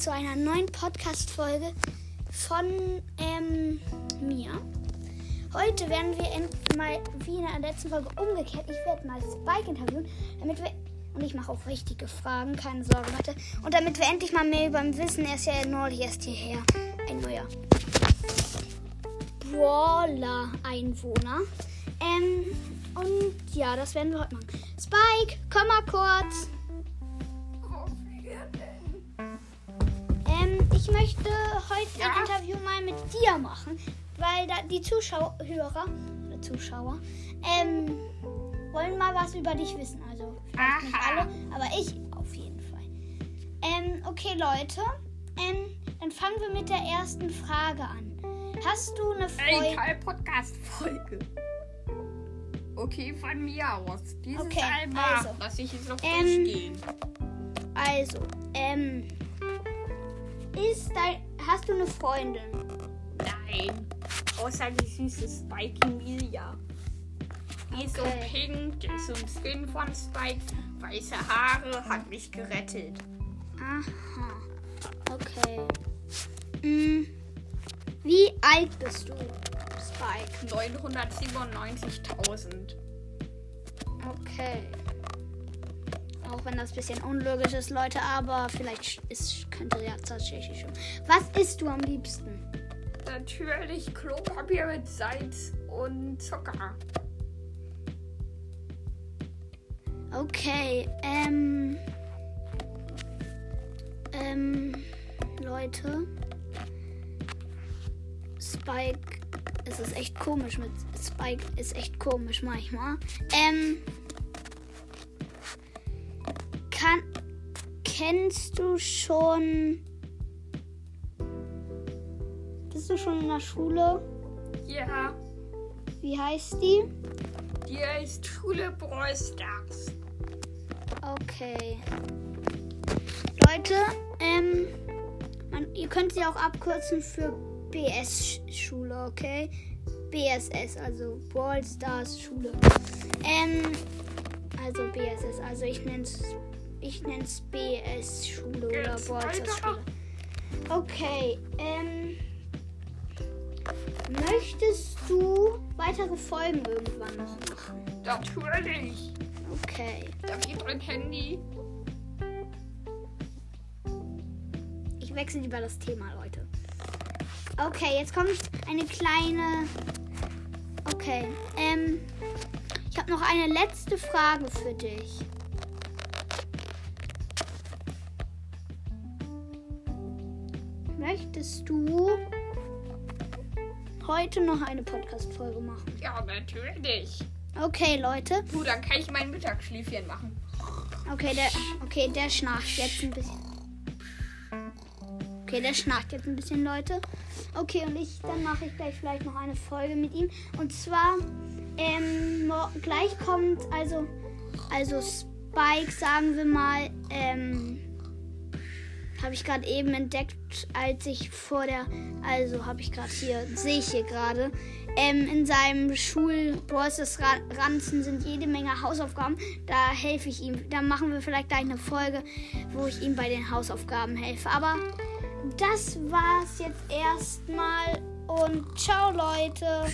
zu einer neuen Podcast-Folge von ähm, mir. Heute werden wir mal, wie in der letzten Folge, umgekehrt. Ich werde mal Spike interviewen, damit wir. Und ich mache auch richtige Fragen, keine Sorge, Leute. Und damit wir endlich mal mehr über ihn wissen, er ist ja neulich erst hierher. Ein neuer Brawler-Einwohner. Ähm, und ja, das werden wir heute machen. Spike, komm mal kurz. Ich möchte heute Ja? ein Interview mal mit dir machen, weil da die Zuschauer, Hörer oder Zuschauer, ähm, wollen mal was über dich wissen. Also vielleicht nicht alle, aber ich auf jeden Fall. Ähm, okay, Leute, ähm, dann fangen wir mit der ersten Frage an. Hast du eine Freundin? keine Podcast-Folge. Okay, von mir aus. Dieses Okay, einmal also. lasse ich es noch Ähm, durchgehen. Also, ähm, ist dein, hast du eine Freundin? Nein. Außer die süße Spike Emilia. Die ist so pink, die ist so ein Skin von Spike. Weiße Haare, hat mich gerettet. Aha. Okay. Hm. Wie alt bist du, Spike? 997.000. Okay. Auch wenn das ein bisschen unlogisch ist, Leute, aber vielleicht ist, könnte ja tatsächlich schon. Was isst du am liebsten? Natürlich Klopapier mit Salz und Zucker. Okay, ähm. Ähm, Leute. Spike. Es ist echt komisch mit. Spike ist echt komisch manchmal. Ähm. Kennst du schon. Bist du schon in der Schule? Ja, Wie heißt die? die ist Schule Brawl Stars. Okay. Leute, ähm, man, ihr könnt sie auch abkürzen für BS-Schule, okay? BSS, also Brawl Stars Schule. Ähm, also BSS, also ich nenn's, ich nenn's BS-Schule oder Geht's Brawl Stars weiter? Schule. Okay, ähm, möchtest du weitere Folgen irgendwann noch machen? Natürlich. Okay. Darf ich dein Handy? Ich wechsle lieber das Thema, Leute. Okay, jetzt kommt eine kleine. Okay, ähm. Ich habe noch eine letzte Frage für dich. Möchtest du heute noch eine Podcast-Folge machen? Ja, natürlich. Okay, Leute. Du, dann kann ich mein Mittagsschläfchen machen. Okay, der, okay, der schnarcht jetzt ein bisschen. Okay, der schnarcht jetzt ein bisschen, Leute. Okay, und ich, dann mache ich gleich vielleicht noch eine Folge mit ihm. Und zwar, ähm, gleich kommt, also, also Spike, sagen wir mal, ähm, habe ich gerade eben entdeckt, als ich vor der, also habe ich gerade hier, sehe ich hier gerade, ähm, in seinem Schul Ranzen sind jede Menge Hausaufgaben. Da helfe ich ihm. Da machen wir vielleicht gleich eine Folge, wo ich ihm bei den Hausaufgaben helfe. Aber das war's jetzt erstmal und ciao Leute.